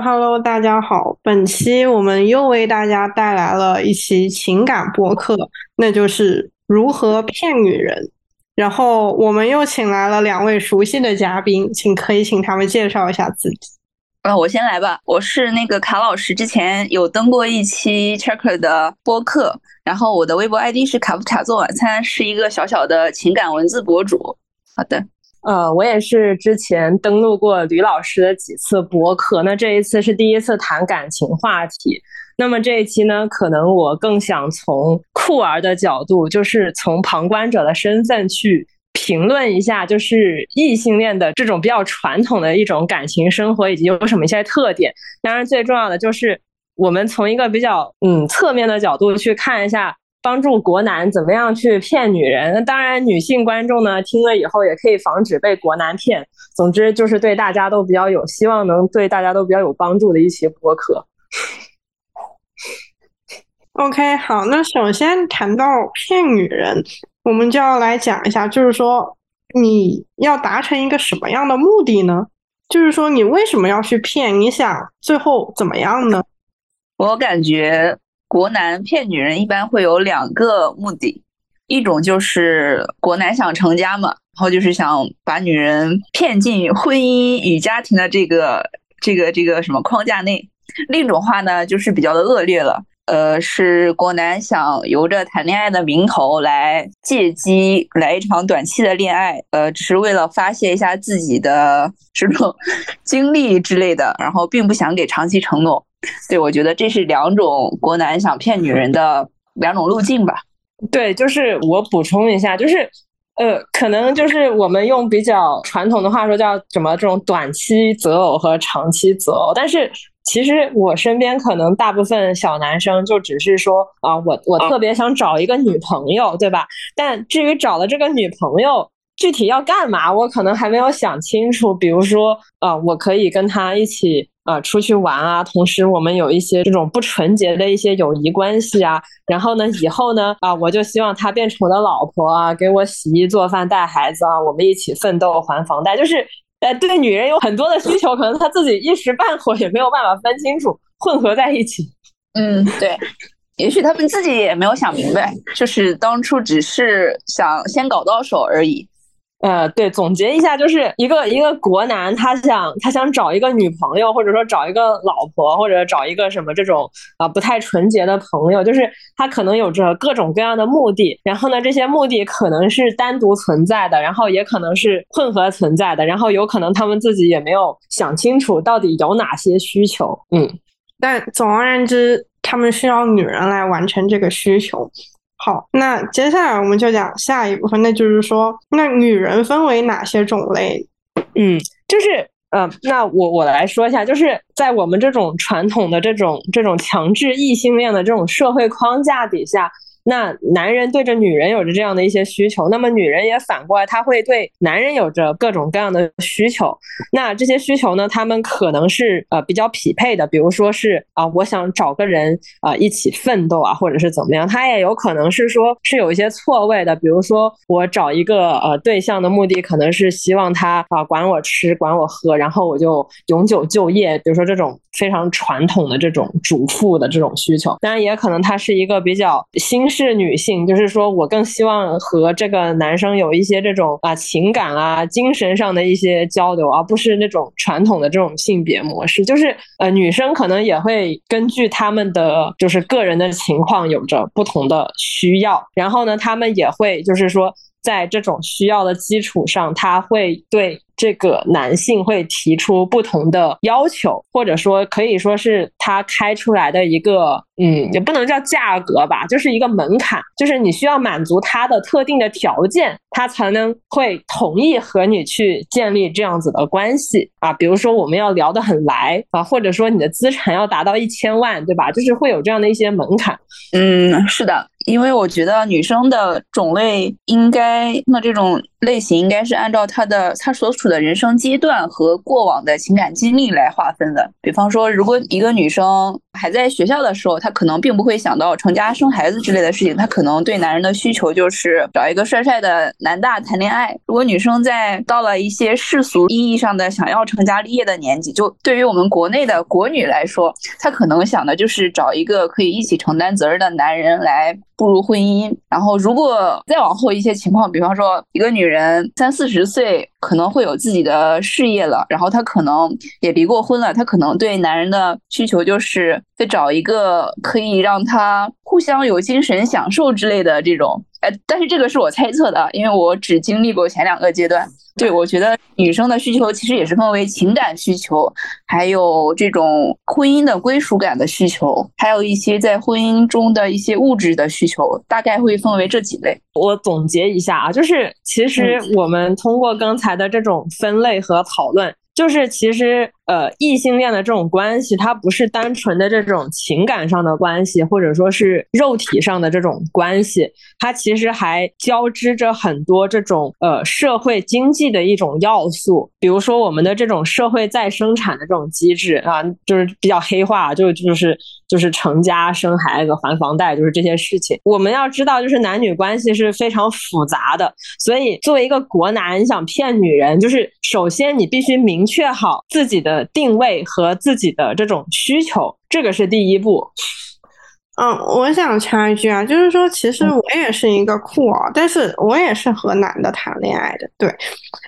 Hello，大家好。本期我们又为大家带来了一期情感播客，那就是如何骗女人。然后我们又请来了两位熟悉的嘉宾，请可以请他们介绍一下自己。呃，我先来吧。我是那个卡老师，之前有登过一期 Checker 的播客，然后我的微博 ID 是卡夫卡做晚餐，是一个小小的情感文字博主。好的。呃，我也是之前登录过吕老师的几次博客，那这一次是第一次谈感情话题。那么这一期呢，可能我更想从酷儿的角度，就是从旁观者的身份去评论一下，就是异性恋的这种比较传统的一种感情生活以及有什么一些特点。当然，最重要的就是我们从一个比较嗯侧面的角度去看一下。帮助国男怎么样去骗女人？那当然，女性观众呢听了以后也可以防止被国男骗。总之，就是对大家都比较有希望，能对大家都比较有帮助的一期播客。OK，好，那首先谈到骗女人，我们就要来讲一下，就是说你要达成一个什么样的目的呢？就是说你为什么要去骗？你想最后怎么样呢？我感觉。国男骗女人一般会有两个目的，一种就是国男想成家嘛，然后就是想把女人骗进婚姻与家庭的这个这个这个什么框架内；另一种话呢，就是比较的恶劣了，呃，是国男想由着谈恋爱的名头来借机来一场短期的恋爱，呃，只是为了发泄一下自己的这种 经历之类的，然后并不想给长期承诺。对，我觉得这是两种国男想骗女人的两种路径吧。对，就是我补充一下，就是呃，可能就是我们用比较传统的话说叫什么这种短期择偶和长期择偶，但是其实我身边可能大部分小男生就只是说啊，我我特别想找一个女朋友，对吧？但至于找了这个女朋友具体要干嘛，我可能还没有想清楚。比如说啊，我可以跟她一起。啊，出去玩啊，同时我们有一些这种不纯洁的一些友谊关系啊，然后呢，以后呢，啊，我就希望她变成我的老婆啊，给我洗衣做饭带孩子啊，我们一起奋斗还房贷，就是呃，对女人有很多的需求，可能他自己一时半会也没有办法分清楚，混合在一起。嗯，对，也许他们自己也没有想明白，就是当初只是想先搞到手而已。呃，对，总结一下，就是一个一个国男，他想他想找一个女朋友，或者说找一个老婆，或者找一个什么这种啊不太纯洁的朋友，就是他可能有着各种各样的目的，然后呢，这些目的可能是单独存在的，然后也可能是混合存在的，然后有可能他们自己也没有想清楚到底有哪些需求，嗯，但总而言之，他们需要女人来完成这个需求。好，那接下来我们就讲下一部分，那就是说，那女人分为哪些种类？嗯，就是，呃，那我我来说一下，就是在我们这种传统的这种这种强制异性恋的这种社会框架底下。那男人对着女人有着这样的一些需求，那么女人也反过来，她会对男人有着各种各样的需求。那这些需求呢，他们可能是呃比较匹配的，比如说是啊，我想找个人啊一起奋斗啊，或者是怎么样。他也有可能是说是有一些错位的，比如说我找一个呃对象的目的可能是希望他啊管我吃管我喝，然后我就永久就业，比如说这种非常传统的这种主妇的这种需求。当然也可能他是一个比较新。是女性，就是说我更希望和这个男生有一些这种啊情感啊、精神上的一些交流，而不是那种传统的这种性别模式。就是呃，女生可能也会根据他们的就是个人的情况有着不同的需要，然后呢，他们也会就是说在这种需要的基础上，他会对。这个男性会提出不同的要求，或者说可以说是他开出来的一个，嗯，也不能叫价格吧，就是一个门槛，就是你需要满足他的特定的条件，他才能会同意和你去建立这样子的关系啊。比如说我们要聊得很来啊，或者说你的资产要达到一千万，对吧？就是会有这样的一些门槛。嗯，是的，因为我觉得女生的种类应该那这种类型应该是按照她的她所处。的人生阶段和过往的情感经历来划分的。比方说，如果一个女生还在学校的时候，他可能并不会想到成家生孩子之类的事情，他可能对男人的需求就是找一个帅帅的男大谈恋爱。如果女生在到了一些世俗意义上的想要成家立业的年纪，就对于我们国内的国女来说，她可能想的就是找一个可以一起承担责任的男人来。步入婚姻，然后如果再往后一些情况，比方说一个女人三四十岁可能会有自己的事业了，然后她可能也离过婚了，她可能对男人的需求就是得找一个可以让他互相有精神享受之类的这种。哎，但是这个是我猜测的，因为我只经历过前两个阶段。对，我觉得女生的需求其实也是分为情感需求，还有这种婚姻的归属感的需求，还有一些在婚姻中的一些物质的需求，大概会分为这几类。我总结一下啊，就是其实我们通过刚才的这种分类和讨论。就是其实，呃，异性恋的这种关系，它不是单纯的这种情感上的关系，或者说是肉体上的这种关系，它其实还交织着很多这种呃社会经济的一种要素。比如说我们的这种社会再生产的这种机制啊，就是比较黑化，就就是就是成家生孩子还房贷，就是这些事情。我们要知道，就是男女关系是非常复杂的，所以作为一个国男，你想骗女人，就是首先你必须明。确好自己的定位和自己的这种需求，这个是第一步。嗯，我想插一句啊，就是说，其实我也是一个酷儿，但是我也是和男的谈恋爱的，对。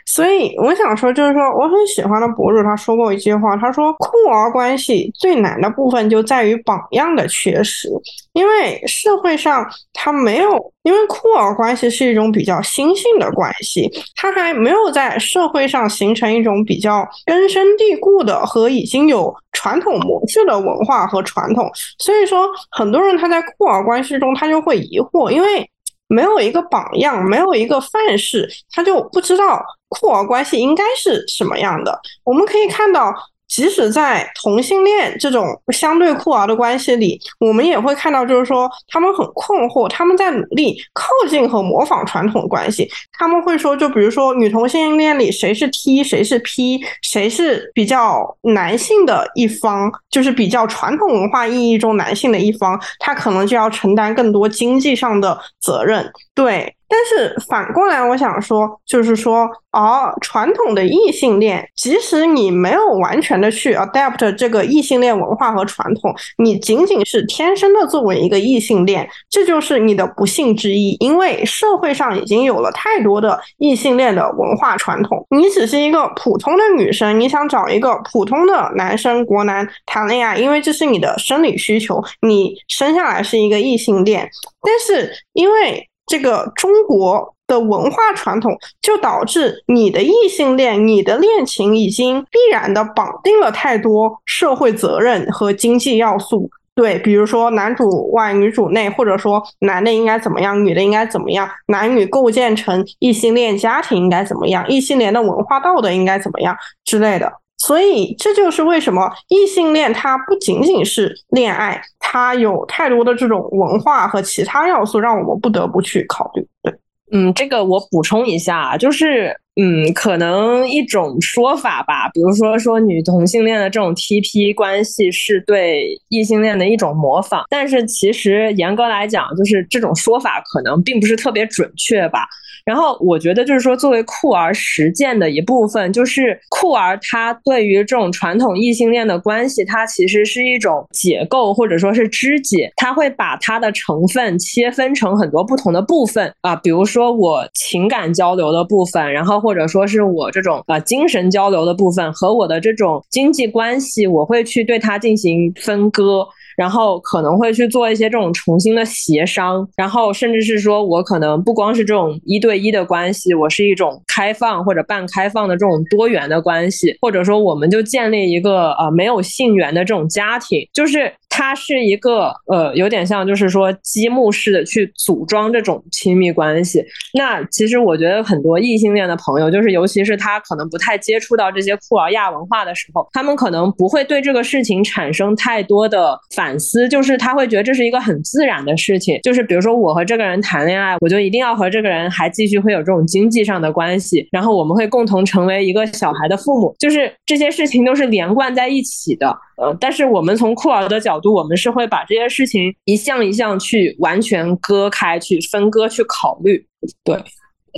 所以我想说，就是说，我很喜欢的博主他说过一句话，他说酷儿关系最难的部分就在于榜样的缺失，因为社会上他没有，因为酷儿关系是一种比较新兴的关系，它还没有在社会上形成一种比较根深蒂固的和已经有传统模式的文化和传统，所以说很。多人他在酷儿关系中，他就会疑惑，因为没有一个榜样，没有一个范式，他就不知道酷儿关系应该是什么样的。我们可以看到。即使在同性恋这种相对酷儿的关系里，我们也会看到，就是说他们很困惑，他们在努力靠近和模仿传统关系。他们会说，就比如说女同性恋里谁是 T，谁是 P，谁是比较男性的一方，就是比较传统文化意义中男性的一方，他可能就要承担更多经济上的责任。对。但是反过来，我想说，就是说，哦，传统的异性恋，即使你没有完全的去 adapt 这个异性恋文化和传统，你仅仅是天生的作为一个异性恋，这就是你的不幸之一，因为社会上已经有了太多的异性恋的文化传统。你只是一个普通的女生，你想找一个普通的男生国男谈恋爱，因为这是你的生理需求，你生下来是一个异性恋，但是因为。这个中国的文化传统，就导致你的异性恋、你的恋情已经必然的绑定了太多社会责任和经济要素。对，比如说男主外女主内，或者说男的应该怎么样，女的应该怎么样，男女构建成异性恋家庭应该怎么样，异性恋的文化道德应该怎么样之类的。所以这就是为什么异性恋它不仅仅是恋爱，它有太多的这种文化和其他要素，让我们不得不去考虑。对，嗯，这个我补充一下，就是。嗯，可能一种说法吧，比如说说女同性恋的这种 TP 关系是对异性恋的一种模仿，但是其实严格来讲，就是这种说法可能并不是特别准确吧。然后我觉得就是说，作为酷儿实践的一部分，就是酷儿他对于这种传统异性恋的关系，它其实是一种解构或者说是肢解，他会把它的成分切分成很多不同的部分啊，比如说我情感交流的部分，然后。或者说是我这种呃精神交流的部分和我的这种经济关系，我会去对它进行分割。然后可能会去做一些这种重新的协商，然后甚至是说我可能不光是这种一对一的关系，我是一种开放或者半开放的这种多元的关系，或者说我们就建立一个呃没有性缘的这种家庭，就是它是一个呃有点像就是说积木式的去组装这种亲密关系。那其实我觉得很多异性恋的朋友，就是尤其是他可能不太接触到这些酷儿亚文化的时候，他们可能不会对这个事情产生太多的。反思就是他会觉得这是一个很自然的事情，就是比如说我和这个人谈恋爱，我就一定要和这个人还继续会有这种经济上的关系，然后我们会共同成为一个小孩的父母，就是这些事情都是连贯在一起的。呃，但是我们从酷儿的角度，我们是会把这些事情一项一项去完全割开，去分割去考虑。对，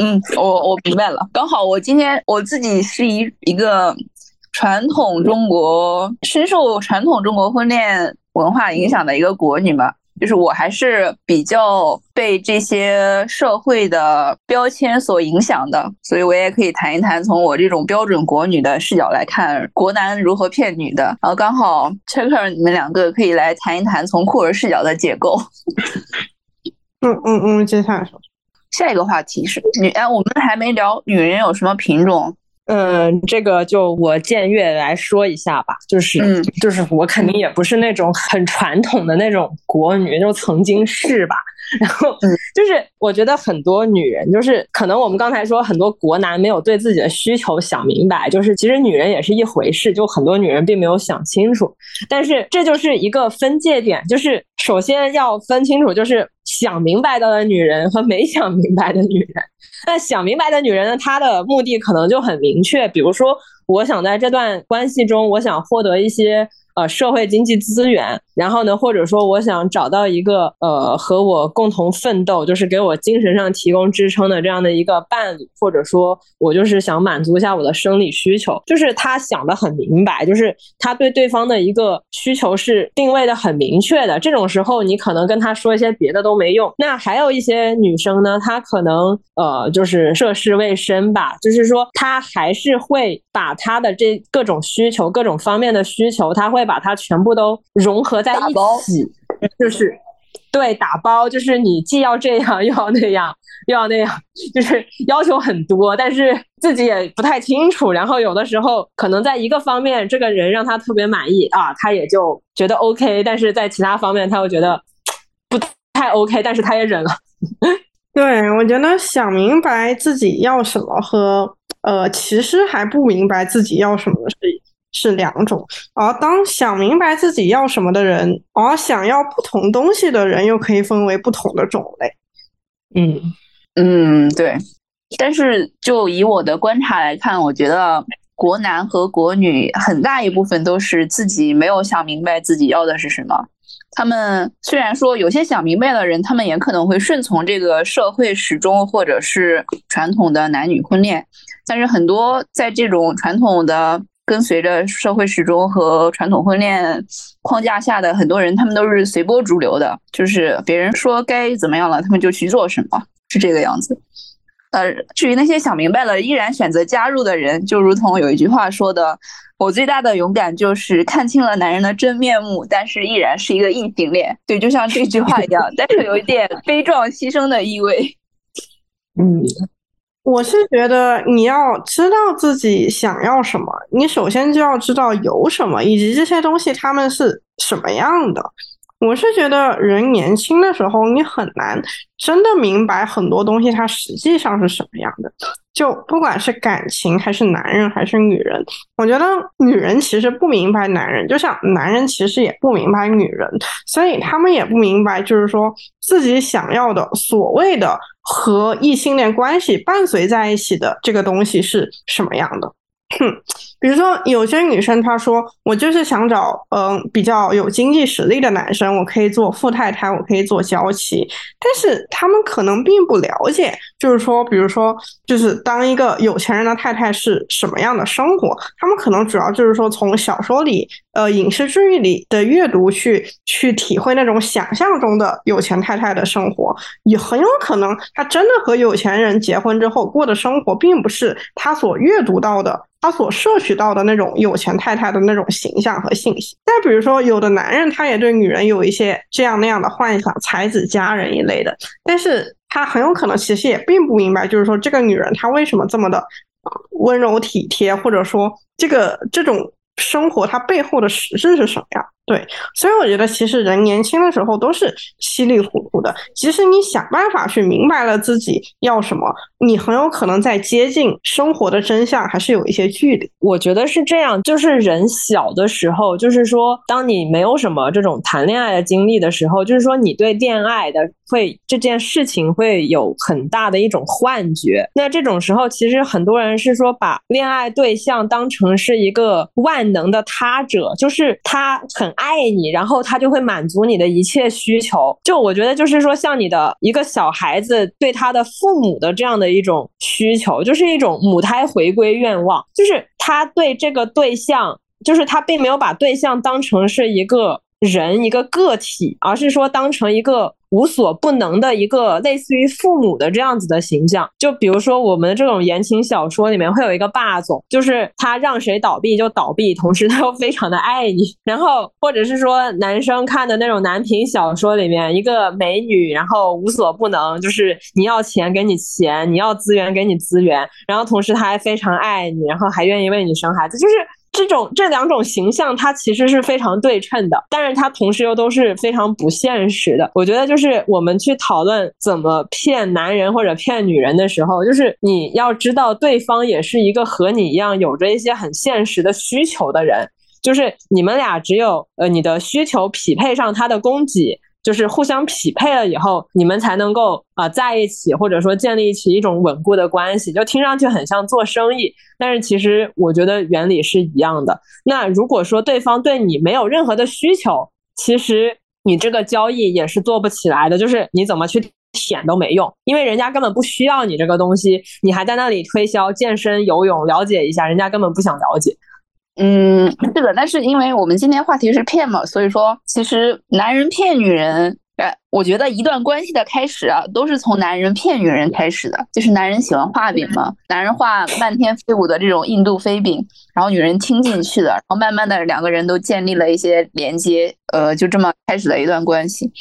嗯，我我明白了。刚好我今天我自己是一一个传统中国深受传统中国婚恋文化影响的一个国女嘛。就是我还是比较被这些社会的标签所影响的，所以我也可以谈一谈从我这种标准国女的视角来看国男如何骗女的。然后刚好 Checker 你们两个可以来谈一谈从酷儿视角的解构。嗯嗯嗯，接下来说，下一个话题是女哎，我们还没聊女人有什么品种。嗯，这个就我僭越来说一下吧，就是，嗯，就是我肯定也不是那种很传统的那种国女，就曾经是吧。然后，就是我觉得很多女人，就是可能我们刚才说很多国男没有对自己的需求想明白，就是其实女人也是一回事，就很多女人并没有想清楚。但是这就是一个分界点，就是首先要分清楚，就是想明白的女人和没想明白的女人。那想明白的女人呢，她的目的可能就很明确，比如说，我想在这段关系中，我想获得一些。呃，社会经济资源，然后呢，或者说我想找到一个呃和我共同奋斗，就是给我精神上提供支撑的这样的一个伴侣，或者说我就是想满足一下我的生理需求，就是他想的很明白，就是他对对方的一个需求是定位的很明确的。这种时候，你可能跟他说一些别的都没用。那还有一些女生呢，她可能呃就是涉世未深吧，就是说她还是会把她的这各种需求、各种方面的需求，她会。把它全部都融合在一起，就是对打包，就是你既要这样又要那样 又要那样，就是要求很多，但是自己也不太清楚。然后有的时候可能在一个方面，这个人让他特别满意啊，他也就觉得 OK；但是在其他方面，他又觉得不太 OK，但是他也忍了。对我觉得想明白自己要什么和呃，其实还不明白自己要什么是。是两种，而当想明白自己要什么的人，而想要不同东西的人，又可以分为不同的种类。嗯嗯，对。但是就以我的观察来看，我觉得国男和国女很大一部分都是自己没有想明白自己要的是什么。他们虽然说有些想明白的人，他们也可能会顺从这个社会时钟或者是传统的男女婚恋，但是很多在这种传统的。跟随着社会时钟和传统婚恋框架下的很多人，他们都是随波逐流的，就是别人说该怎么样了，他们就去做什么，是这个样子。呃，至于那些想明白了依然选择加入的人，就如同有一句话说的：“我最大的勇敢就是看清了男人的真面目，但是依然是一个异性恋。”对，就像这句话一样，但是有一点悲壮牺牲的意味。嗯。我是觉得你要知道自己想要什么，你首先就要知道有什么，以及这些东西他们是什么样的。我是觉得人年轻的时候，你很难真的明白很多东西它实际上是什么样的。就不管是感情，还是男人，还是女人，我觉得女人其实不明白男人，就像男人其实也不明白女人，所以他们也不明白，就是说自己想要的所谓的和异性恋关系伴随在一起的这个东西是什么样的。哼，比如说有些女生她说我就是想找嗯比较有经济实力的男生，我可以做富太太，我可以做娇妻，但是他们可能并不了解，就是说，比如说，就是当一个有钱人的太太是什么样的生活，他们可能主要就是说从小说里、呃影视剧里的阅读去去体会那种想象中的有钱太太的生活，也很有可能他真的和有钱人结婚之后过的生活，并不是他所阅读到的。他所摄取到的那种有钱太太的那种形象和信息，再比如说，有的男人他也对女人有一些这样那样的幻想，才子佳人一类的，但是他很有可能其实也并不明白，就是说这个女人她为什么这么的温柔体贴，或者说这个这种生活它背后的实质是什么呀。对，所以我觉得其实人年轻的时候都是稀里糊涂的。即使你想办法去明白了自己要什么，你很有可能在接近生活的真相还是有一些距离。我觉得是这样，就是人小的时候，就是说，当你没有什么这种谈恋爱的经历的时候，就是说你对恋爱的会这件事情会有很大的一种幻觉。那这种时候，其实很多人是说把恋爱对象当成是一个万能的他者，就是他很。爱你，然后他就会满足你的一切需求。就我觉得，就是说，像你的一个小孩子对他的父母的这样的一种需求，就是一种母胎回归愿望。就是他对这个对象，就是他并没有把对象当成是一个人一个个体，而是说当成一个。无所不能的一个类似于父母的这样子的形象，就比如说我们这种言情小说里面会有一个霸总，就是他让谁倒闭就倒闭，同时他又非常的爱你。然后或者是说男生看的那种男频小说里面，一个美女，然后无所不能，就是你要钱给你钱，你要资源给你资源，然后同时他还非常爱你，然后还愿意为你生孩子，就是。这种这两种形象，它其实是非常对称的，但是它同时又都是非常不现实的。我觉得，就是我们去讨论怎么骗男人或者骗女人的时候，就是你要知道对方也是一个和你一样有着一些很现实的需求的人，就是你们俩只有呃你的需求匹配上他的供给。就是互相匹配了以后，你们才能够啊在一起，或者说建立起一种稳固的关系。就听上去很像做生意，但是其实我觉得原理是一样的。那如果说对方对你没有任何的需求，其实你这个交易也是做不起来的。就是你怎么去舔都没用，因为人家根本不需要你这个东西，你还在那里推销健身、游泳，了解一下，人家根本不想了解。嗯，是的，但是因为我们今天话题是骗嘛，所以说其实男人骗女人，哎，我觉得一段关系的开始啊，都是从男人骗女人开始的，就是男人喜欢画饼嘛，男人画漫天飞舞的这种印度飞饼，然后女人听进去的，然后慢慢的两个人都建立了一些连接，呃，就这么开始了一段关系。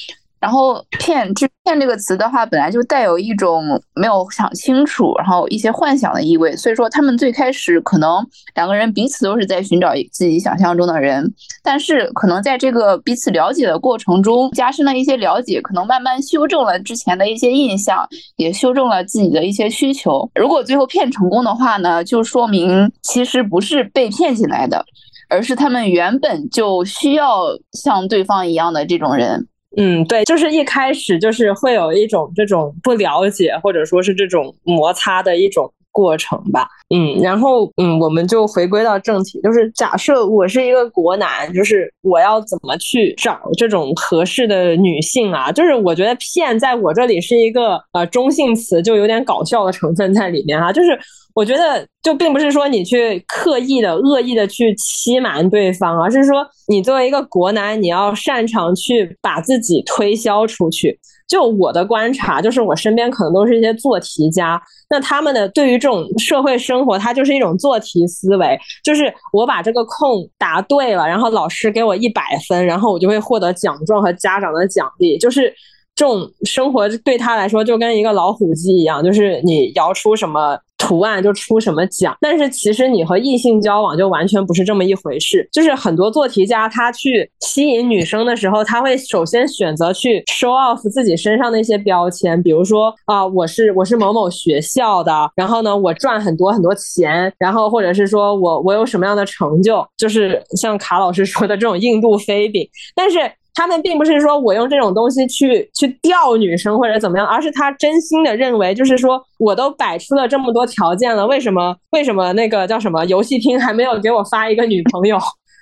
然后骗，就骗这个词的话，本来就带有一种没有想清楚，然后一些幻想的意味。所以说，他们最开始可能两个人彼此都是在寻找自己想象中的人，但是可能在这个彼此了解的过程中，加深了一些了解，可能慢慢修正了之前的一些印象，也修正了自己的一些需求。如果最后骗成功的话呢，就说明其实不是被骗进来的，而是他们原本就需要像对方一样的这种人。嗯，对，就是一开始就是会有一种这种不了解，或者说是这种摩擦的一种过程吧。嗯，然后嗯，我们就回归到正题，就是假设我是一个国男，就是我要怎么去找这种合适的女性啊？就是我觉得骗在我这里是一个呃中性词，就有点搞笑的成分在里面哈，就是。我觉得就并不是说你去刻意的、恶意的去欺瞒对方，而是说你作为一个国男，你要擅长去把自己推销出去。就我的观察，就是我身边可能都是一些做题家，那他们的对于这种社会生活，它就是一种做题思维，就是我把这个空答对了，然后老师给我一百分，然后我就会获得奖状和家长的奖励，就是这种生活对他来说就跟一个老虎机一样，就是你摇出什么。图案就出什么奖，但是其实你和异性交往就完全不是这么一回事。就是很多做题家他去吸引女生的时候，他会首先选择去 show off 自己身上的一些标签，比如说啊，我是我是某某学校的，然后呢，我赚很多很多钱，然后或者是说我我有什么样的成就，就是像卡老师说的这种印度飞饼，但是。他们并不是说我用这种东西去去钓女生或者怎么样，而是他真心的认为，就是说我都摆出了这么多条件了，为什么为什么那个叫什么游戏厅还没有给我发一个女朋友？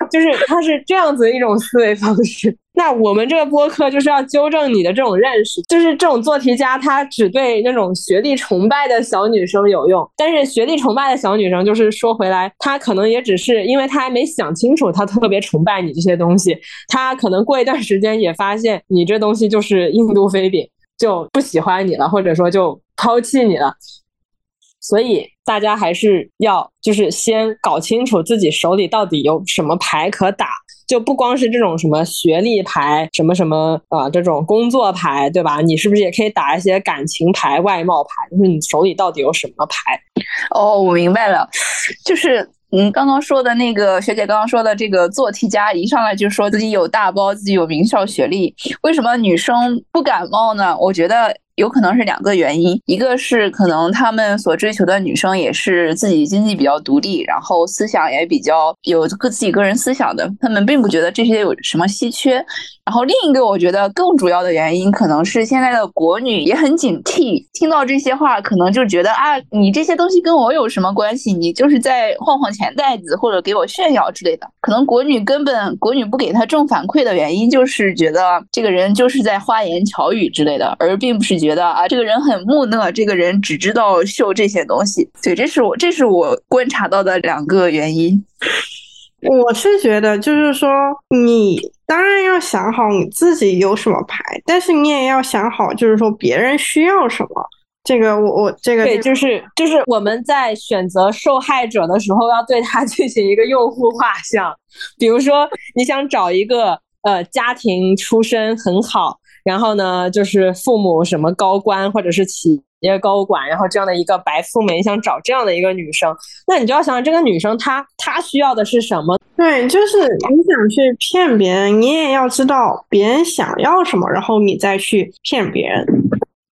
就是他是这样子一种思维方式。那我们这个播客就是要纠正你的这种认识，就是这种做题家他只对那种学历崇拜的小女生有用，但是学历崇拜的小女生，就是说回来，她可能也只是因为她还没想清楚，她特别崇拜你这些东西，她可能过一段时间也发现你这东西就是印度飞饼，就不喜欢你了，或者说就抛弃你了。所以大家还是要就是先搞清楚自己手里到底有什么牌可打，就不光是这种什么学历牌、什么什么啊这种工作牌，对吧？你是不是也可以打一些感情牌、外貌牌？就是你手里到底有什么牌？哦，我明白了，就是嗯，刚刚说的那个学姐刚刚说的这个做题家，一上来就说自己有大包，自己有名校学历，为什么女生不感冒呢？我觉得。有可能是两个原因，一个是可能他们所追求的女生也是自己经济比较独立，然后思想也比较有个自己个人思想的，他们并不觉得这些有什么稀缺。然后另一个我觉得更主要的原因，可能是现在的国女也很警惕，听到这些话，可能就觉得啊，你这些东西跟我有什么关系？你就是在晃晃钱袋子，或者给我炫耀之类的。可能国女根本国女不给他正反馈的原因，就是觉得这个人就是在花言巧语之类的，而并不是觉得啊，这个人很木讷，这个人只知道秀这些东西。对，这是我这是我观察到的两个原因。我是觉得，就是说，你当然要想好你自己有什么牌，但是你也要想好，就是说别人需要什么。这个，我我这个对，就是就是我们在选择受害者的时候，要对他进行一个用户画像。比如说，你想找一个呃家庭出身很好，然后呢，就是父母什么高官或者是企。业高管，然后这样的一个白富美，想找这样的一个女生，那你就要想这个女生她她需要的是什么？对，就是你想去骗别人，你也要知道别人想要什么，然后你再去骗别人。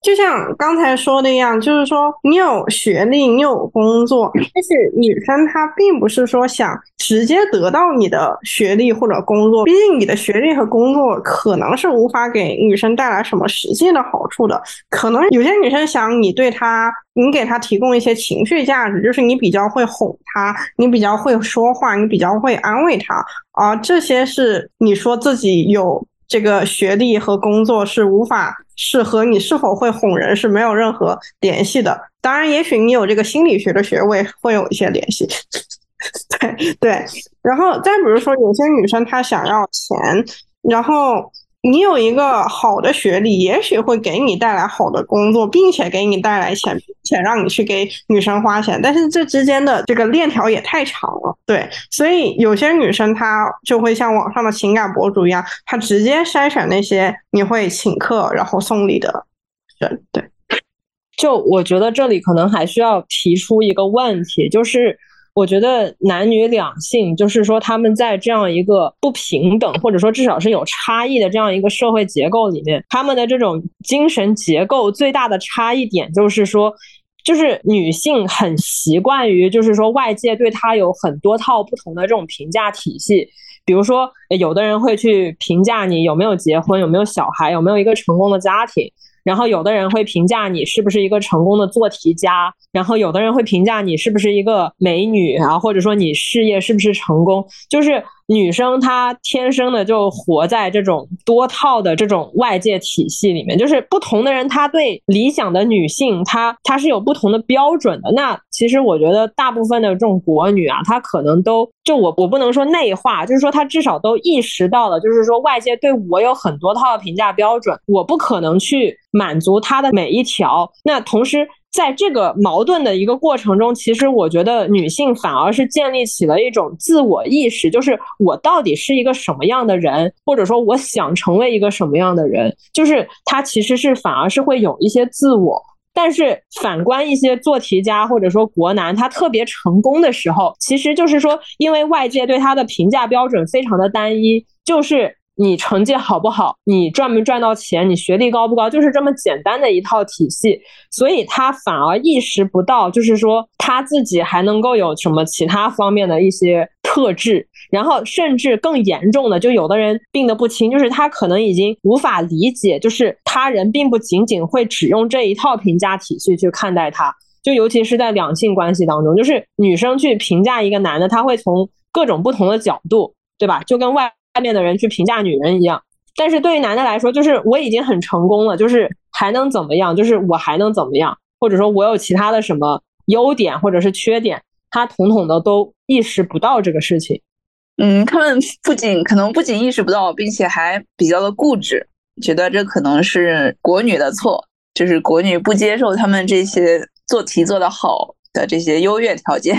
就像刚才说的一样，就是说你有学历，你有工作，但是女生她并不是说想直接得到你的学历或者工作，毕竟你的学历和工作可能是无法给女生带来什么实际的好处的。可能有些女生想你对她，你给她提供一些情绪价值，就是你比较会哄她，你比较会说话，你比较会安慰她，啊，这些是你说自己有。这个学历和工作是无法是和你是否会哄人是没有任何联系的。当然，也许你有这个心理学的学位会有一些联系。对对，然后再比如说，有些女生她想要钱，然后。你有一个好的学历，也许会给你带来好的工作，并且给你带来钱，并且让你去给女生花钱。但是这之间的这个链条也太长了，对。所以有些女生她就会像网上的情感博主一样，她直接筛选那些你会请客然后送礼的人。对。就我觉得这里可能还需要提出一个问题，就是。我觉得男女两性，就是说他们在这样一个不平等，或者说至少是有差异的这样一个社会结构里面，他们的这种精神结构最大的差异点就是说，就是女性很习惯于，就是说外界对她有很多套不同的这种评价体系，比如说有的人会去评价你有没有结婚，有没有小孩，有没有一个成功的家庭。然后有的人会评价你是不是一个成功的做题家，然后有的人会评价你是不是一个美女啊，或者说你事业是不是成功，就是。女生她天生的就活在这种多套的这种外界体系里面，就是不同的人，他对理想的女性，她她是有不同的标准的。那其实我觉得大部分的这种国女啊，她可能都就我我不能说内化，就是说她至少都意识到了，就是说外界对我有很多套的评价标准，我不可能去满足她的每一条。那同时。在这个矛盾的一个过程中，其实我觉得女性反而是建立起了一种自我意识，就是我到底是一个什么样的人，或者说我想成为一个什么样的人，就是她其实是反而是会有一些自我。但是反观一些做题家或者说国男，他特别成功的时候，其实就是说，因为外界对他的评价标准非常的单一，就是。你成绩好不好？你赚没赚到钱？你学历高不高？就是这么简单的一套体系，所以他反而意识不到，就是说他自己还能够有什么其他方面的一些特质，然后甚至更严重的，就有的人病得不轻，就是他可能已经无法理解，就是他人并不仅仅会只用这一套评价体系去看待他，就尤其是在两性关系当中，就是女生去评价一个男的，他会从各种不同的角度，对吧？就跟外。外面的人去评价女人一样，但是对于男的来说，就是我已经很成功了，就是还能怎么样？就是我还能怎么样？或者说我有其他的什么优点或者是缺点？他统统的都意识不到这个事情。嗯，他们不仅可能不仅意识不到，并且还比较的固执，觉得这可能是国女的错，就是国女不接受他们这些做题做得好的这些优越条件。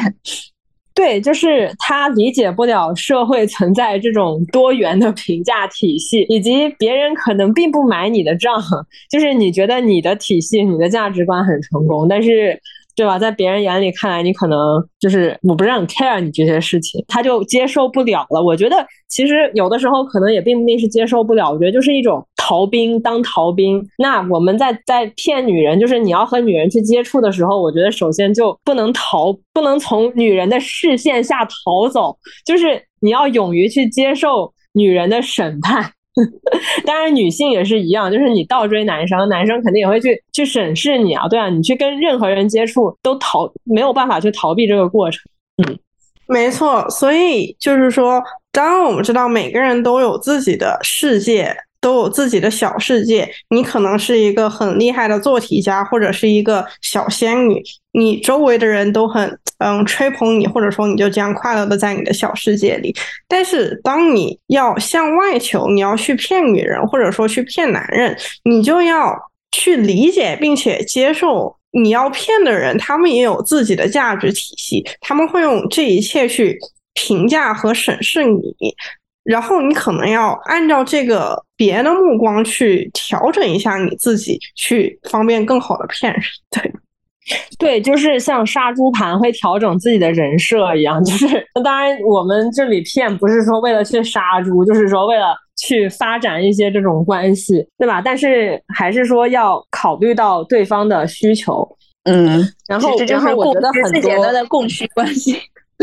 对，就是他理解不了社会存在这种多元的评价体系，以及别人可能并不买你的账。就是你觉得你的体系、你的价值观很成功，但是对吧？在别人眼里看来，你可能就是我不是很 care 你这些事情，他就接受不了了。我觉得其实有的时候可能也并不一定是接受不了，我觉得就是一种逃兵当逃兵。那我们在在骗女人，就是你要和女人去接触的时候，我觉得首先就不能逃，不能从女人的视线下逃走，就是你要勇于去接受女人的审判。当然，女性也是一样，就是你倒追男生，男生肯定也会去去审视你啊。对啊，你去跟任何人接触，都逃没有办法去逃避这个过程。嗯，没错。所以就是说，当然我们知道每个人都有自己的世界。都有自己的小世界，你可能是一个很厉害的做题家，或者是一个小仙女，你周围的人都很嗯吹捧你，或者说你就这样快乐的在你的小世界里。但是当你要向外求，你要去骗女人，或者说去骗男人，你就要去理解并且接受你要骗的人，他们也有自己的价值体系，他们会用这一切去评价和审视你。然后你可能要按照这个别人的目光去调整一下你自己，去方便更好的骗人。对，对，就是像杀猪盘会调整自己的人设一样。就是当然，我们这里骗不是说为了去杀猪，就是说为了去发展一些这种关系，对吧？但是还是说要考虑到对方的需求。嗯，然后这就是我觉得很最简单的供需关系。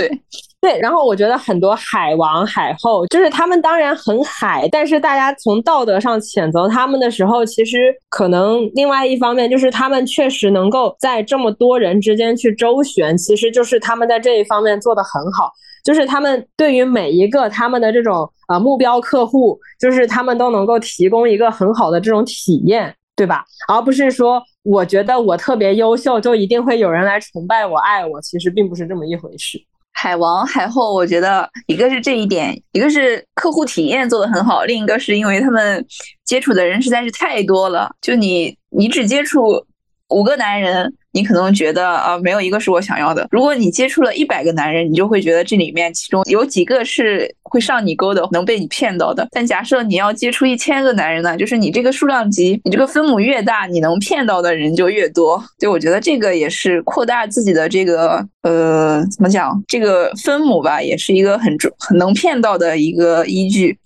对。对，然后我觉得很多海王海后，就是他们当然很海，但是大家从道德上谴责他们的时候，其实可能另外一方面就是他们确实能够在这么多人之间去周旋，其实就是他们在这一方面做得很好，就是他们对于每一个他们的这种呃目标客户，就是他们都能够提供一个很好的这种体验，对吧？而不是说我觉得我特别优秀，就一定会有人来崇拜我、爱我，其实并不是这么一回事。海王海后，我觉得一个是这一点，一个是客户体验做得很好，另一个是因为他们接触的人实在是太多了，就你你只接触五个男人。你可能觉得啊，没有一个是我想要的。如果你接触了一百个男人，你就会觉得这里面其中有几个是会上你钩的，能被你骗到的。但假设你要接触一千个男人呢，就是你这个数量级，你这个分母越大，你能骗到的人就越多。就我觉得这个也是扩大自己的这个呃，怎么讲，这个分母吧，也是一个很重、很能骗到的一个依据。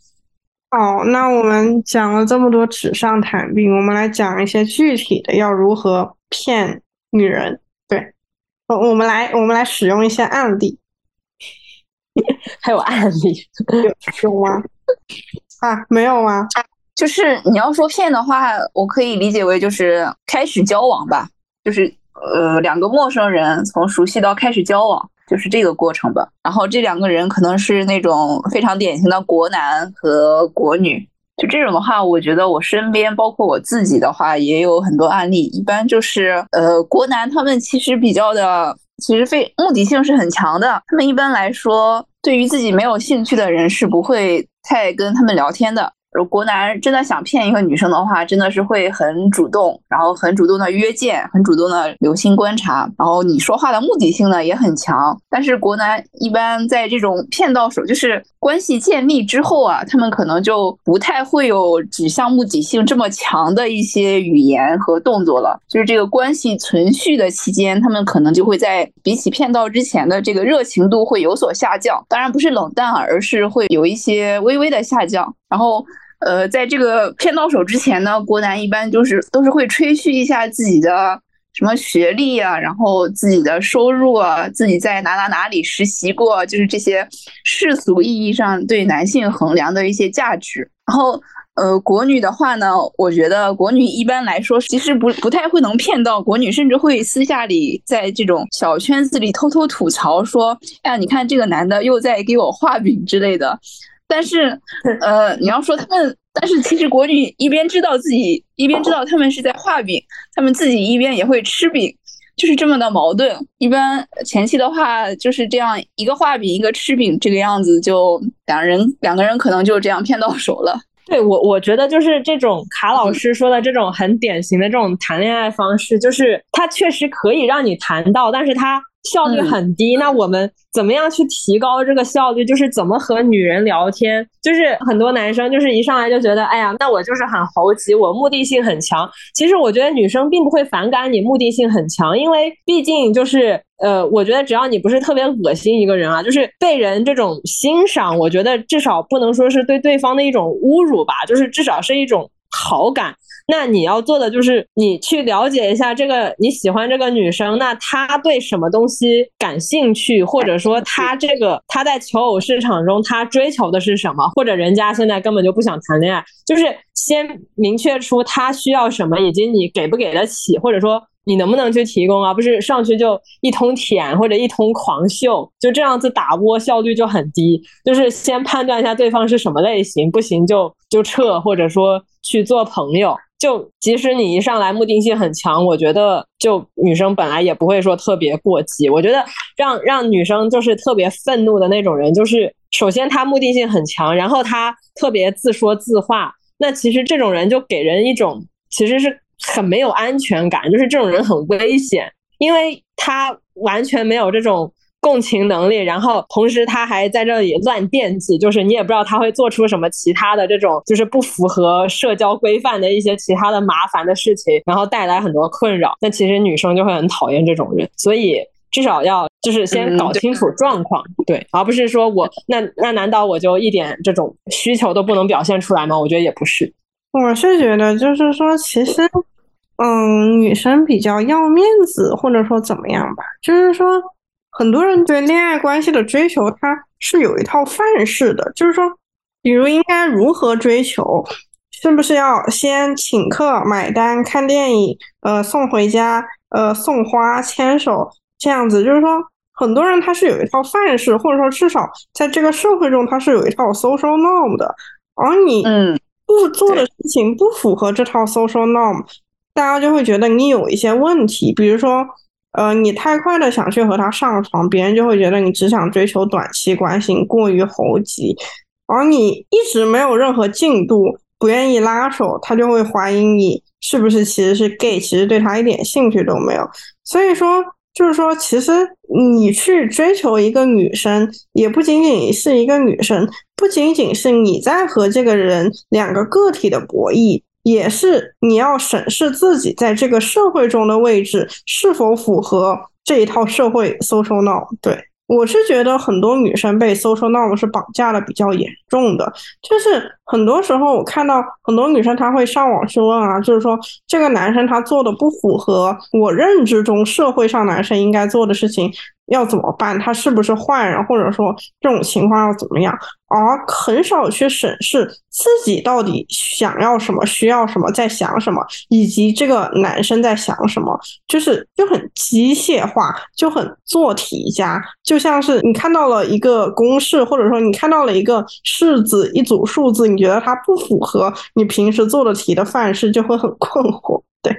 好，那我们讲了这么多纸上谈兵，我们来讲一些具体的，要如何骗。女人，对，我我们来我们来使用一些案例，还有案例有有吗？啊，没有吗？就是你要说骗的话，我可以理解为就是开始交往吧，就是呃两个陌生人从熟悉到开始交往，就是这个过程吧。然后这两个人可能是那种非常典型的国男和国女。就这种的话，我觉得我身边包括我自己的话，也有很多案例。一般就是呃，国男他们其实比较的，其实非目的性是很强的。他们一般来说，对于自己没有兴趣的人是不会太跟他们聊天的。国男真的想骗一个女生的话，真的是会很主动，然后很主动的约见，很主动的留心观察，然后你说话的目的性呢也很强。但是国男一般在这种骗到手，就是关系建立之后啊，他们可能就不太会有指向目的性这么强的一些语言和动作了。就是这个关系存续的期间，他们可能就会在比起骗到之前的这个热情度会有所下降。当然不是冷淡，而是会有一些微微的下降。然后。呃，在这个骗到手之前呢，国男一般就是都是会吹嘘一下自己的什么学历啊，然后自己的收入啊，自己在哪哪哪里实习过，就是这些世俗意义上对男性衡量的一些价值。然后，呃，国女的话呢，我觉得国女一般来说其实不不太会能骗到国女，甚至会私下里在这种小圈子里偷偷吐槽说：“哎呀，你看这个男的又在给我画饼之类的。”但是，呃，你要说他们，但是其实国女一边知道自己，一边知道他们是在画饼，他们自己一边也会吃饼，就是这么的矛盾。一般前期的话就是这样一个画饼，一个吃饼，这个样子就两人两个人可能就这样骗到手了。对我，我觉得就是这种卡老师说的这种很典型的这种谈恋爱方式，就是他确实可以让你谈到，但是他效率很低。那我们怎么样去提高这个效率？就是怎么和女人聊天？就是很多男生就是一上来就觉得，哎呀，那我就是很猴急，我目的性很强。其实我觉得女生并不会反感你目的性很强，因为毕竟就是呃，我觉得只要你不是特别恶心一个人啊，就是被人这种欣赏，我觉得至少不能说是对对方的一种侮辱吧，就是至少是一种好感。那你要做的就是你去了解一下这个你喜欢这个女生，那她对什么东西感兴趣，或者说她这个她在求偶市场中她追求的是什么，或者人家现在根本就不想谈恋爱，就是先明确出她需要什么，以及你给不给得起，或者说你能不能去提供，啊？不是上去就一通舔或者一通狂秀，就这样子打窝效率就很低。就是先判断一下对方是什么类型，不行就就撤，或者说去做朋友。就即使你一上来目的性很强，我觉得就女生本来也不会说特别过激。我觉得让让女生就是特别愤怒的那种人，就是首先她目的性很强，然后她特别自说自话。那其实这种人就给人一种其实是很没有安全感，就是这种人很危险，因为他完全没有这种。共情能力，然后同时他还在这里乱惦记，就是你也不知道他会做出什么其他的这种，就是不符合社交规范的一些其他的麻烦的事情，然后带来很多困扰。那其实女生就会很讨厌这种人，所以至少要就是先搞清楚状况，对，而不是说我那那难道我就一点这种需求都不能表现出来吗？我觉得也不是。我是觉得就是说，其实嗯，女生比较要面子，或者说怎么样吧，就是说。很多人对恋爱关系的追求，它是有一套范式的，就是说，比如应该如何追求，是不是要先请客、买单、看电影，呃，送回家，呃，送花、牵手这样子，就是说，很多人他是有一套范式，或者说至少在这个社会中他是有一套 social norm 的，而你不做的事情不符合这套 social norm，大家就会觉得你有一些问题，比如说。呃，你太快的想去和他上床，别人就会觉得你只想追求短期关系，过于猴急；而你一直没有任何进度，不愿意拉手，他就会怀疑你是不是其实是 gay，其实对他一点兴趣都没有。所以说，就是说，其实你去追求一个女生，也不仅仅是一个女生，不仅仅是你在和这个人两个个体的博弈。也是你要审视自己在这个社会中的位置是否符合这一套社会 social norm。对我是觉得很多女生被 social norm 是绑架的比较严重的，就是很多时候我看到很多女生她会上网去问啊，就是说这个男生他做的不符合我认知中社会上男生应该做的事情。要怎么办？他是不是坏人，或者说这种情况要怎么样？而很少去审视自己到底想要什么、需要什么、在想什么，以及这个男生在想什么，就是就很机械化，就很做题家，就像是你看到了一个公式，或者说你看到了一个式子、一组数字，你觉得它不符合你平时做的题的范式，就会很困惑。对。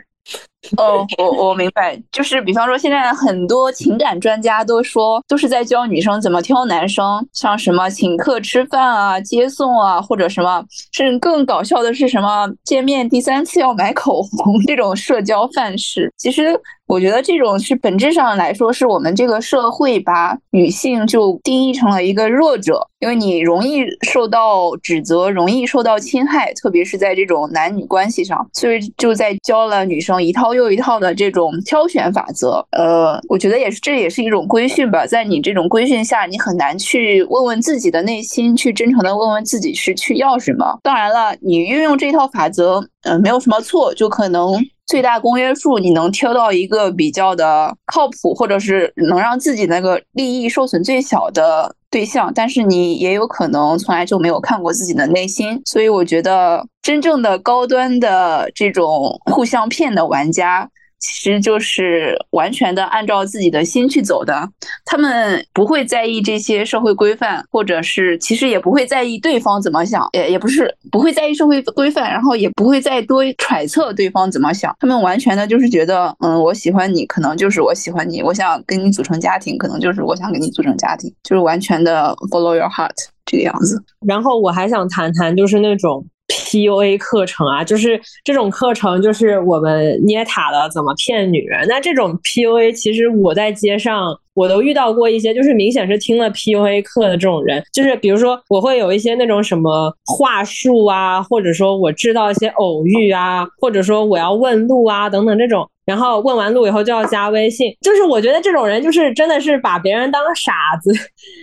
哦，我我明白，就是比方说，现在很多情感专家都说，都是在教女生怎么挑男生，像什么请客吃饭啊、接送啊，或者什么，甚至更搞笑的是什么见面第三次要买口红这种社交范式，其实。我觉得这种是本质上来说，是我们这个社会把女性就定义成了一个弱者，因为你容易受到指责，容易受到侵害，特别是在这种男女关系上，所以就在教了女生一套又一套的这种挑选法则。呃，我觉得也是，这也是一种规训吧。在你这种规训下，你很难去问问自己的内心，去真诚的问问自己是去要什么。当然了，你运用这套法则，呃，没有什么错，就可能。最大公约数，你能挑到一个比较的靠谱，或者是能让自己那个利益受损最小的对象，但是你也有可能从来就没有看过自己的内心，所以我觉得真正的高端的这种互相骗的玩家。其实就是完全的按照自己的心去走的，他们不会在意这些社会规范，或者是其实也不会在意对方怎么想，也也不是不会在意社会规范，然后也不会再多揣测对方怎么想。他们完全的就是觉得，嗯，我喜欢你，可能就是我喜欢你，我想跟你组成家庭，可能就是我想跟你组成家庭，就是完全的 follow your heart 这个样子。然后我还想谈谈，就是那种 PUA 课程啊，就是这种课程，就是我们捏塔的怎么骗女人。那这种 PUA，其实我在街上我都遇到过一些，就是明显是听了 PUA 课的这种人，就是比如说我会有一些那种什么话术啊，或者说我知道一些偶遇啊，或者说我要问路啊等等这种。然后问完路以后就要加微信，就是我觉得这种人就是真的是把别人当傻子，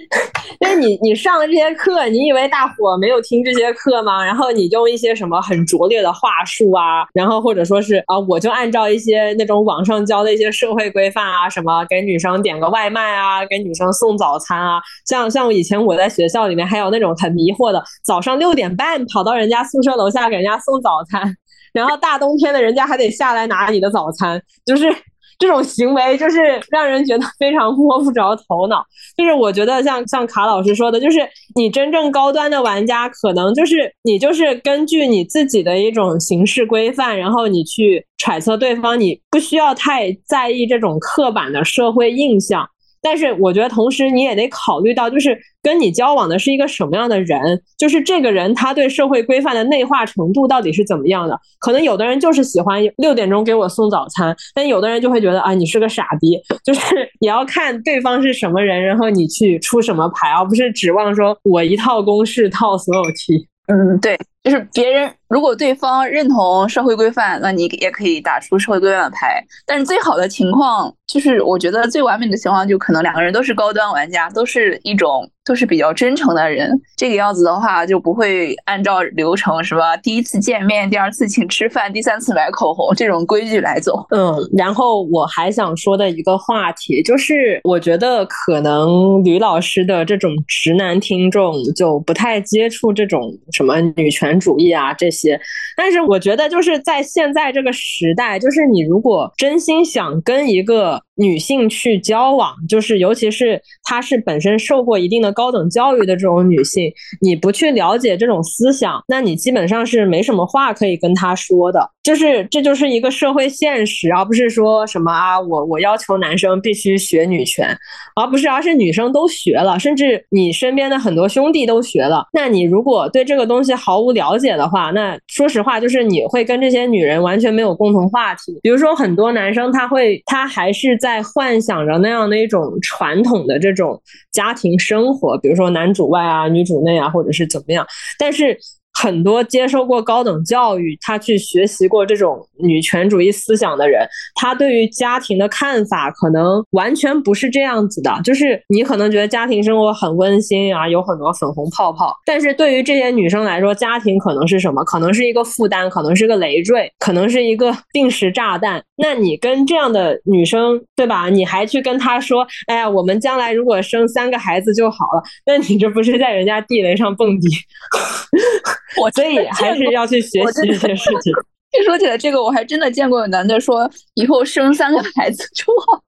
因为你你上了这些课，你以为大伙没有听这些课吗？然后你用一些什么很拙劣的话术啊，然后或者说是啊，我就按照一些那种网上教的一些社会规范啊，什么给女生点个外卖啊，给女生送早餐啊，像像我以前我在学校里面还有那种很迷惑的，早上六点半跑到人家宿舍楼下给人家送早餐。然后大冬天的，人家还得下来拿你的早餐，就是这种行为，就是让人觉得非常摸不着头脑。就是我觉得像像卡老师说的，就是你真正高端的玩家，可能就是你就是根据你自己的一种形式规范，然后你去揣测对方，你不需要太在意这种刻板的社会印象。但是我觉得，同时你也得考虑到，就是跟你交往的是一个什么样的人，就是这个人他对社会规范的内化程度到底是怎么样的。可能有的人就是喜欢六点钟给我送早餐，但有的人就会觉得啊，你是个傻逼。就是也要看对方是什么人，然后你去出什么牌，而不是指望说我一套公式套所有题。嗯，对，就是别人如果对方认同社会规范，那你也可以打出社会规范的牌。但是最好的情况。就是我觉得最完美的情况，就可能两个人都是高端玩家，都是一种都是比较真诚的人。这个样子的话，就不会按照流程是吧？第一次见面，第二次请吃饭，第三次买口红这种规矩来走。嗯，然后我还想说的一个话题，就是我觉得可能吕老师的这种直男听众就不太接触这种什么女权主义啊这些。但是我觉得就是在现在这个时代，就是你如果真心想跟一个女性去交往，就是尤其是她是本身受过一定的高等教育的这种女性，你不去了解这种思想，那你基本上是没什么话可以跟她说的。就是这就是一个社会现实，而不是说什么啊，我我要求男生必须学女权，而不是，而是女生都学了，甚至你身边的很多兄弟都学了。那你如果对这个东西毫无了了解的话，那说实话，就是你会跟这些女人完全没有共同话题。比如说很多男生他会，他还是。在幻想着那样的一种传统的这种家庭生活，比如说男主外啊，女主内啊，或者是怎么样，但是。很多接受过高等教育，他去学习过这种女权主义思想的人，他对于家庭的看法可能完全不是这样子的。就是你可能觉得家庭生活很温馨啊，有很多粉红泡泡，但是对于这些女生来说，家庭可能是什么？可能是一个负担，可能是个累赘，可能是一个定时炸弹。那你跟这样的女生，对吧？你还去跟她说，哎呀，我们将来如果生三个孩子就好了，那你这不是在人家地雷上蹦迪？我所以还是要去学习一些事情。一说起来这个，我还真的见过有男的说以后生三个孩子就好。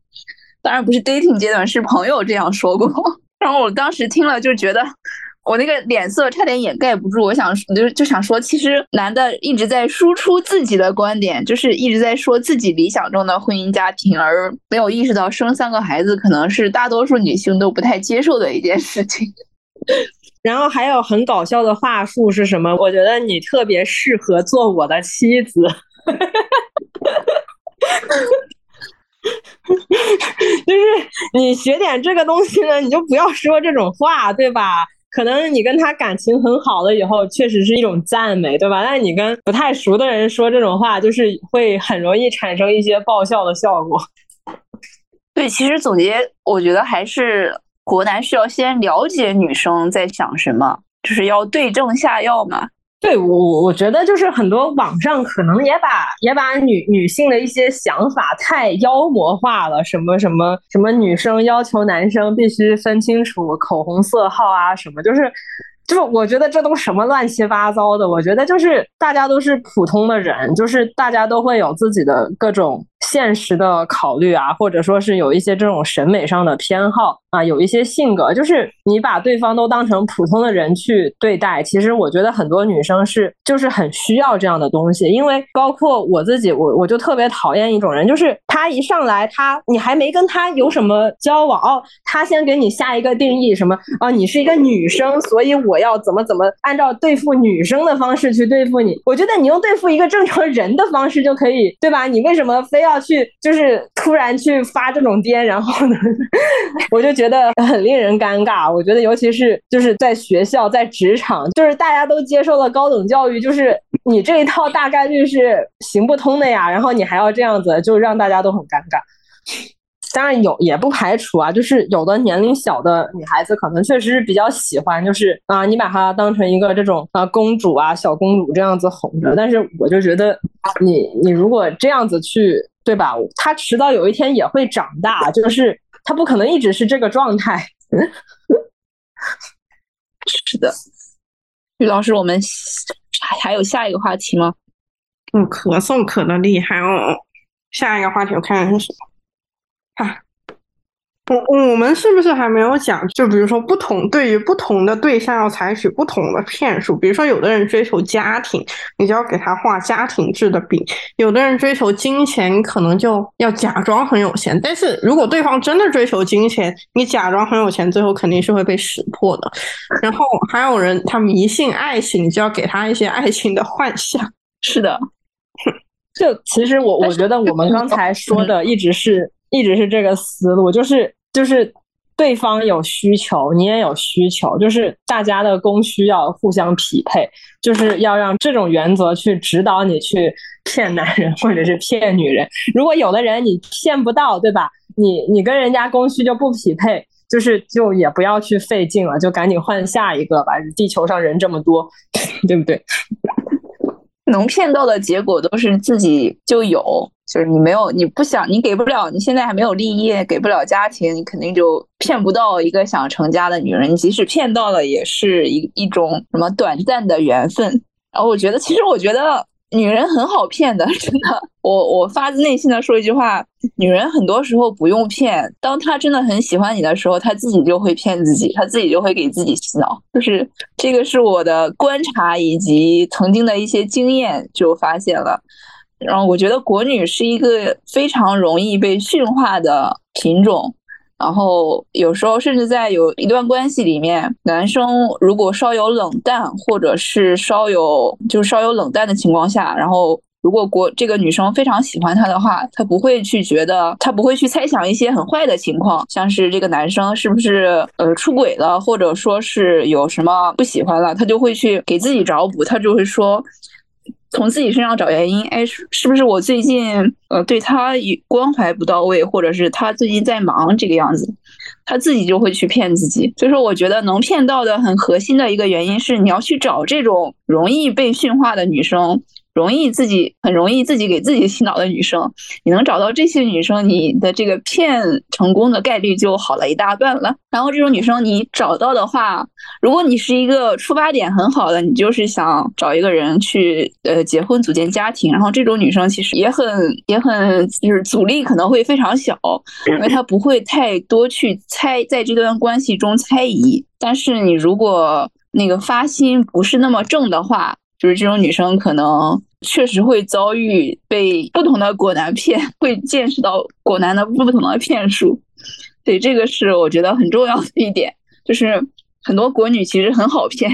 当然不是 dating 阶段，是朋友这样说过。然后我当时听了就觉得，我那个脸色差点掩盖不住。我想就就想说，其实男的一直在输出自己的观点，就是一直在说自己理想中的婚姻家庭，而没有意识到生三个孩子可能是大多数女性都不太接受的一件事情。然后还有很搞笑的话术是什么？我觉得你特别适合做我的妻子，就是你学点这个东西呢，你就不要说这种话，对吧？可能你跟他感情很好了以后，确实是一种赞美，对吧？但你跟不太熟的人说这种话，就是会很容易产生一些爆笑的效果。对，其实总结，我觉得还是。国男需要先了解女生在想什么，就是要对症下药嘛。对我，我我觉得就是很多网上可能也把也把女女性的一些想法太妖魔化了，什么什么什么女生要求男生必须分清楚口红色号啊，什么就是。就我觉得这都什么乱七八糟的，我觉得就是大家都是普通的人，就是大家都会有自己的各种现实的考虑啊，或者说是有一些这种审美上的偏好，啊，有一些性格，就是你把对方都当成普通的人去对待。其实我觉得很多女生是就是很需要这样的东西，因为包括我自己，我我就特别讨厌一种人，就是他一上来，他你还没跟他有什么交往，哦，他先给你下一个定义，什么啊，你是一个女生，所以我要怎么怎么按照对付女生的方式去对付你。我觉得你用对付一个正常人的方式就可以，对吧？你为什么非要去就是突然去发这种癫？然后呢，我就觉。觉得很令人尴尬。我觉得，尤其是就是在学校、在职场，就是大家都接受了高等教育，就是你这一套大概率是行不通的呀。然后你还要这样子，就让大家都很尴尬。当然有，也不排除啊，就是有的年龄小的女孩子可能确实是比较喜欢，就是啊，你把她当成一个这种啊公主啊小公主这样子哄着。但是我就觉得，你你如果这样子去，对吧？她迟早有一天也会长大，就是。他不可能一直是这个状态。是的，于老师，我们还有下一个话题吗？嗯，咳嗽咳的厉害哦。下一个话题我看看是什么？啊。我我们是不是还没有讲？就比如说，不同对于不同的对象要采取不同的骗术。比如说，有的人追求家庭，你就要给他画家庭制的饼；有的人追求金钱，可能就要假装很有钱。但是如果对方真的追求金钱，你假装很有钱，最后肯定是会被识破的。然后还有人他迷信爱情，你就要给他一些爱情的幻想。是的，就其实我我觉得我们刚才说的一直是。一直是这个思路，就是就是对方有需求，你也有需求，就是大家的供需要互相匹配，就是要让这种原则去指导你去骗男人或者是骗女人。如果有的人你骗不到，对吧？你你跟人家供需就不匹配，就是就也不要去费劲了，就赶紧换下一个吧。地球上人这么多，对不对？能骗到的结果都是自己就有，就是你没有，你不想，你给不了，你现在还没有立业，给不了家庭，你肯定就骗不到一个想成家的女人。你即使骗到了，也是一一种什么短暂的缘分。然后我觉得，其实我觉得。女人很好骗的，真的。我我发自内心的说一句话，女人很多时候不用骗，当她真的很喜欢你的时候，她自己就会骗自己，她自己就会给自己洗脑。就是这个是我的观察以及曾经的一些经验就发现了。然后我觉得国女是一个非常容易被驯化的品种。然后有时候甚至在有一段关系里面，男生如果稍有冷淡，或者是稍有就是稍有冷淡的情况下，然后如果国这个女生非常喜欢他的话，他不会去觉得，他不会去猜想一些很坏的情况，像是这个男生是不是呃出轨了，或者说是有什么不喜欢了，他就会去给自己找补，他就会说。从自己身上找原因，哎，是是不是我最近呃对他关怀不到位，或者是他最近在忙这个样子，他自己就会去骗自己。所以说，我觉得能骗到的很核心的一个原因是，你要去找这种容易被驯化的女生。容易自己很容易自己给自己洗脑的女生，你能找到这些女生，你的这个骗成功的概率就好了一大半了。然后这种女生你找到的话，如果你是一个出发点很好的，你就是想找一个人去呃结婚组建家庭，然后这种女生其实也很也很就是阻力可能会非常小，因为她不会太多去去猜在这段关系中猜疑。但是你如果那个发心不是那么正的话，就是这种女生可能确实会遭遇被不同的果男骗，会见识到果男的不同的骗术。对，这个是我觉得很重要的一点，就是很多果女其实很好骗。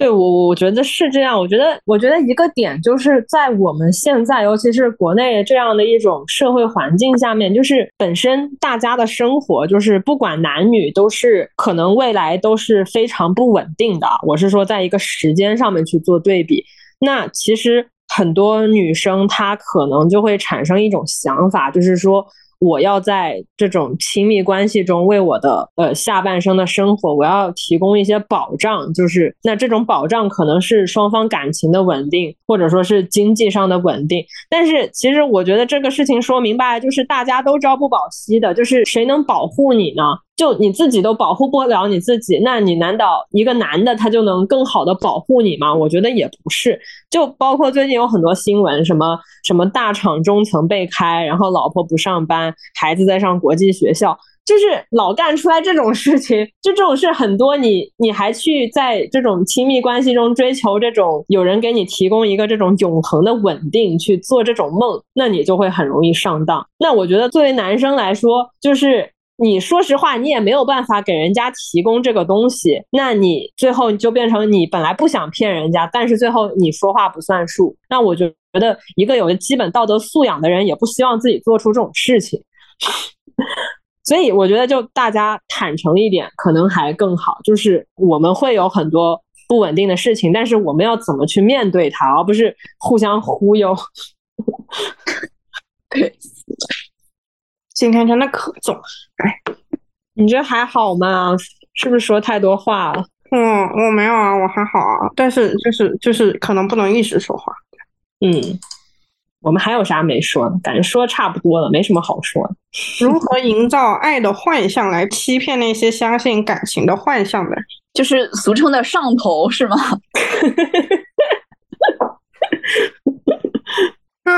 对我，我觉得是这样。我觉得，我觉得一个点就是在我们现在，尤其是国内这样的一种社会环境下面，就是本身大家的生活，就是不管男女，都是可能未来都是非常不稳定的。我是说，在一个时间上面去做对比，那其实很多女生她可能就会产生一种想法，就是说。我要在这种亲密关系中为我的呃下半生的生活，我要提供一些保障，就是那这种保障可能是双方感情的稳定，或者说是经济上的稳定。但是其实我觉得这个事情说明白，就是大家都朝不保夕的，就是谁能保护你呢？就你自己都保护不了你自己，那你难道一个男的他就能更好的保护你吗？我觉得也不是。就包括最近有很多新闻，什么什么大厂中层被开，然后老婆不上班，孩子在上国际学校，就是老干出来这种事情，就这种事很多，你你还去在这种亲密关系中追求这种有人给你提供一个这种永恒的稳定，去做这种梦，那你就会很容易上当。那我觉得作为男生来说，就是你说实话，你也没有办法给人家提供这个东西，那你最后就变成你本来不想骗人家，但是最后你说话不算数。那我就觉得一个有基本道德素养的人，也不希望自己做出这种事情。所以我觉得，就大家坦诚一点，可能还更好。就是我们会有很多不稳定的事情，但是我们要怎么去面对它，而不是互相忽悠。对，今天真的可总，哎，你这还好吗？是不是说太多话了？嗯，我没有啊，我还好啊，但是就是就是可能不能一直说话。嗯。我们还有啥没说的？感觉说差不多了，没什么好说的。如何营造爱的幻象来欺骗那些相信感情的幻象的？就是俗称的上头，是吗？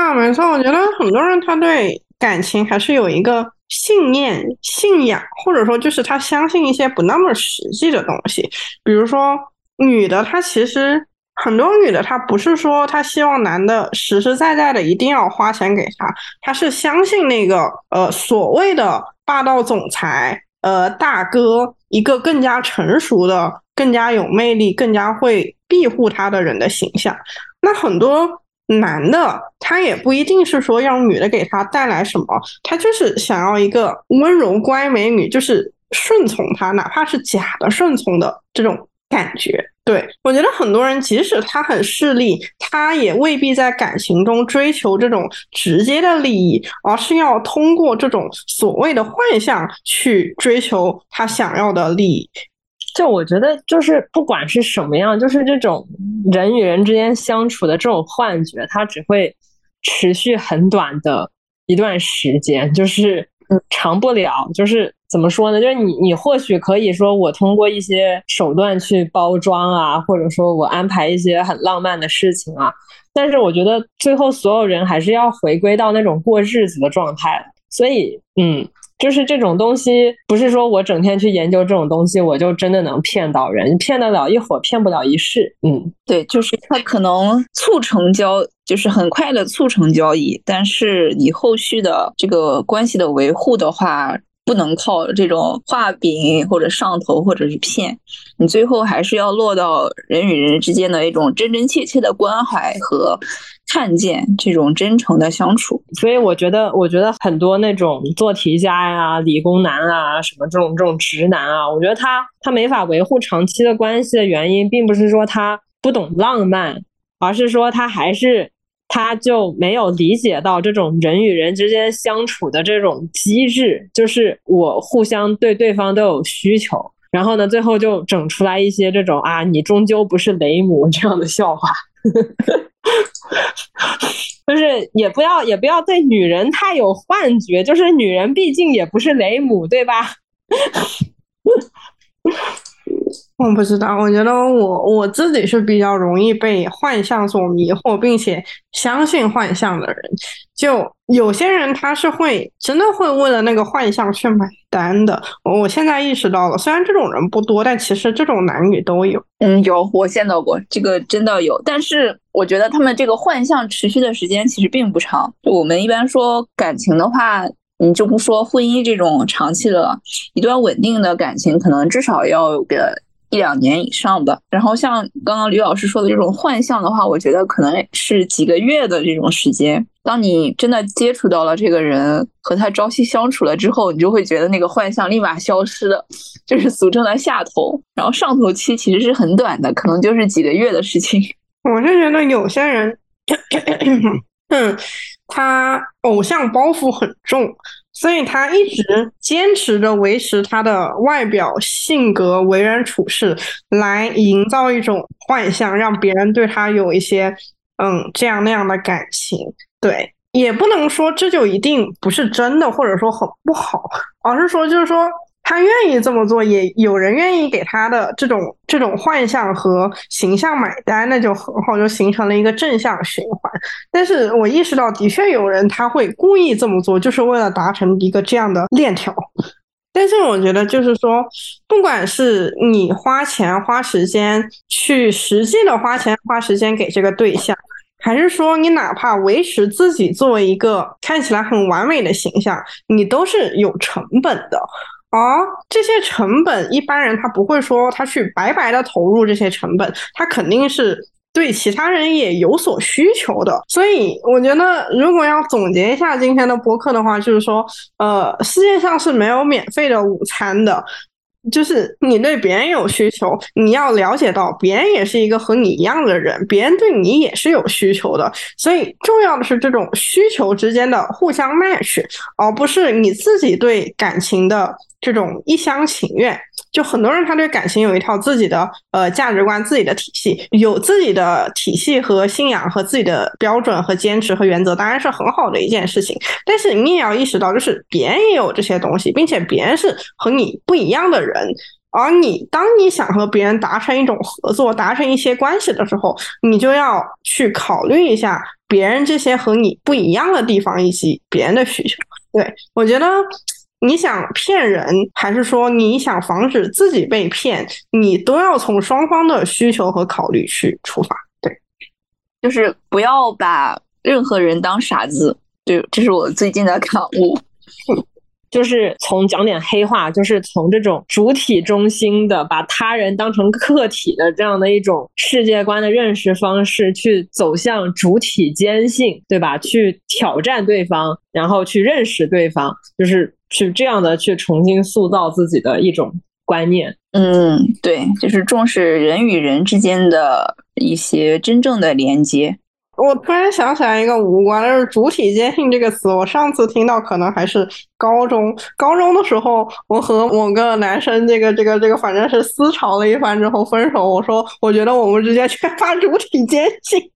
啊，没错，我觉得很多人他对感情还是有一个信念、信仰，或者说就是他相信一些不那么实际的东西。比如说，女的她其实。很多女的，她不是说她希望男的实实在在的一定要花钱给她，她是相信那个呃所谓的霸道总裁呃大哥一个更加成熟的、更加有魅力、更加会庇护她的人的形象。那很多男的他也不一定是说让女的给他带来什么，他就是想要一个温柔乖美女，就是顺从他，哪怕是假的顺从的这种感觉。对，我觉得很多人即使他很势利，他也未必在感情中追求这种直接的利益，而是要通过这种所谓的幻象去追求他想要的利益。就我觉得，就是不管是什么样，就是这种人与人之间相处的这种幻觉，它只会持续很短的一段时间，就是长不了，就是。怎么说呢？就是你，你或许可以说我通过一些手段去包装啊，或者说我安排一些很浪漫的事情啊，但是我觉得最后所有人还是要回归到那种过日子的状态。所以，嗯，就是这种东西，不是说我整天去研究这种东西，我就真的能骗到人，骗得了一会儿，骗不了一世。嗯，对，就是它可能促成交，就是很快的促成交易，但是你后续的这个关系的维护的话。不能靠这种画饼或者上头或者是骗，你最后还是要落到人与人之间的一种真真切切的关怀和看见这种真诚的相处。所以我觉得，我觉得很多那种做题家呀、理工男啊、什么这种这种直男啊，我觉得他他没法维护长期的关系的原因，并不是说他不懂浪漫，而是说他还是。他就没有理解到这种人与人之间相处的这种机制，就是我互相对对方都有需求，然后呢，最后就整出来一些这种啊，你终究不是雷姆这样的笑话，就是也不要也不要对女人太有幻觉，就是女人毕竟也不是雷姆，对吧？我不知道，我觉得我我自己是比较容易被幻象所迷惑，并且相信幻象的人。就有些人他是会真的会为了那个幻象去买单的。我现在意识到了，虽然这种人不多，但其实这种男女都有。嗯，有我见到过，这个真的有。但是我觉得他们这个幻象持续的时间其实并不长。就我们一般说感情的话，你就不说婚姻这种长期的一段稳定的感情，可能至少要有个。一两年以上吧。然后像刚刚吕老师说的这种幻象的话，我觉得可能是几个月的这种时间。当你真的接触到了这个人，和他朝夕相处了之后，你就会觉得那个幻象立马消失了，就是俗称的下头。然后上头期其实是很短的，可能就是几个月的事情。我是觉得有些人，嗯，他偶像包袱很重。所以他一直坚持着维持他的外表、性格、为人处事，来营造一种幻象，让别人对他有一些嗯这样那样的感情。对，也不能说这就一定不是真的，或者说很不好，而是说就是说。他愿意这么做，也有人愿意给他的这种这种幻象和形象买单，那就很好，就形成了一个正向循环。但是我意识到，的确有人他会故意这么做，就是为了达成一个这样的链条。但是我觉得，就是说，不管是你花钱花时间去实际的花钱花时间给这个对象，还是说你哪怕维持自己作为一个看起来很完美的形象，你都是有成本的。啊这些成本，一般人他不会说他去白白的投入这些成本，他肯定是。对其他人也有所需求的，所以我觉得，如果要总结一下今天的播客的话，就是说，呃，世界上是没有免费的午餐的，就是你对别人有需求，你要了解到别人也是一个和你一样的人，别人对你也是有需求的，所以重要的是这种需求之间的互相 match，而不是你自己对感情的这种一厢情愿。就很多人，他对感情有一套自己的呃价值观、自己的体系，有自己的体系和信仰和自己的标准和坚持和原则，当然是很好的一件事情。但是你也要意识到，就是别人也有这些东西，并且别人是和你不一样的人。而你当你想和别人达成一种合作、达成一些关系的时候，你就要去考虑一下别人这些和你不一样的地方以及别人的需求。对我觉得。你想骗人，还是说你想防止自己被骗？你都要从双方的需求和考虑去出发。对，就是不要把任何人当傻子。对，这是我最近的感悟。就是从讲点黑话，就是从这种主体中心的，把他人当成客体的这样的一种世界观的认识方式，去走向主体坚信，对吧？去挑战对方，然后去认识对方，就是去这样的去重新塑造自己的一种观念。嗯，对，就是重视人与人之间的一些真正的连接。我突然想起来一个无关，就是“主体坚信”这个词。我上次听到可能还是高中，高中的时候，我和某个男生，这个、这个、这个，反正是思潮了一番之后分手。我说，我觉得我们之间缺乏主体坚信。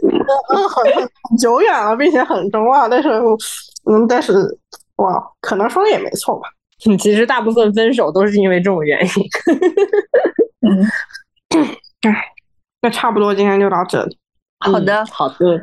嗯，很久远了，并且很中二，但是，嗯，但是，哇，可能说的也没错吧。其实大部分分手都是因为这种原因。嗯，唉。那差不多，今天就到这里。好的，好的。